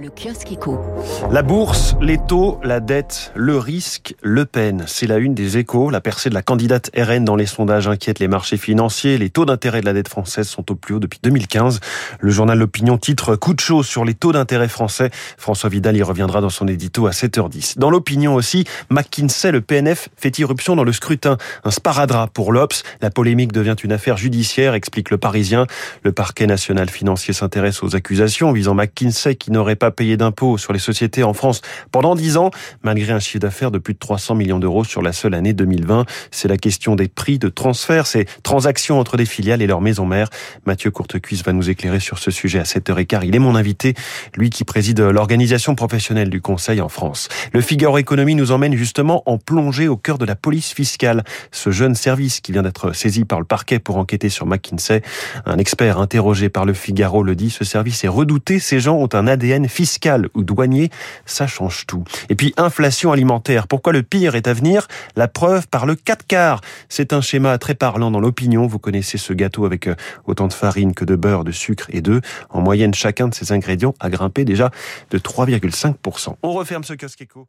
Le kiosque éco. La bourse, les taux, la dette, le risque, Le Pen. C'est la une des échos. La percée de la candidate RN dans les sondages inquiète les marchés financiers. Les taux d'intérêt de la dette française sont au plus haut depuis 2015. Le journal L'Opinion titre Coup de chaud sur les taux d'intérêt français. François Vidal y reviendra dans son édito à 7h10. Dans l'Opinion aussi, McKinsey, le PNF, fait irruption dans le scrutin. Un sparadrap pour l'Obs. La polémique devient une affaire judiciaire, explique le Parisien. Le parquet national financier s'intéresse aux accusations visant McKinsey qui n'aurait pas payé d'impôts sur les sociétés en France pendant 10 ans, malgré un chiffre d'affaires de plus de 300 millions d'euros sur la seule année 2020. C'est la question des prix de transfert, ces transactions entre des filiales et leur maison mère. Mathieu Courtecuisse va nous éclairer sur ce sujet à 7h15. Il est mon invité, lui qui préside l'organisation professionnelle du Conseil en France. Le Figaro Économie nous emmène justement en plongée au cœur de la police fiscale. Ce jeune service qui vient d'être saisi par le parquet pour enquêter sur McKinsey. Un expert interrogé par le Figaro le dit, ce service est redouté. Ces gens ont un ADN fiscal ou douanier, ça change tout. Et puis inflation alimentaire, pourquoi le pire est à venir? La preuve par le 4 quarts. C'est un schéma très parlant dans l'opinion. Vous connaissez ce gâteau avec euh, autant de farine que de beurre, de sucre et d'œufs. En moyenne, chacun de ces ingrédients a grimpé déjà de 3,5%. On referme ce kiosque éco.